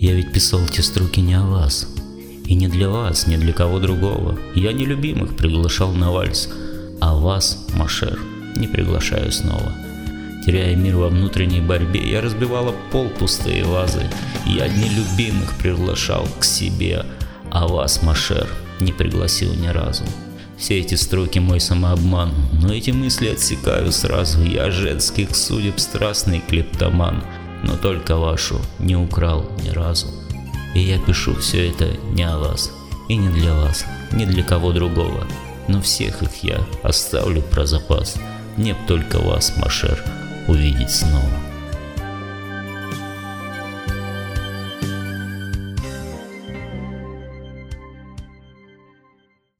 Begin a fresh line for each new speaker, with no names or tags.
Я ведь писал те строки не о вас. И не для вас, не для кого другого. Я не любимых приглашал на вальс, а вас, Машер, не приглашаю снова. Теряя мир во внутренней борьбе, я разбивала пол пустые вазы. Я любимых приглашал к себе, а вас, Машер, не пригласил ни разу. Все эти строки мой самообман, но эти мысли отсекаю сразу. Я женских судеб страстный клептоман, но только вашу не украл ни разу. И я пишу все это не о вас, и не для вас, не для кого другого. Но всех их я оставлю про запас. Мне б только вас, Машер, увидеть снова.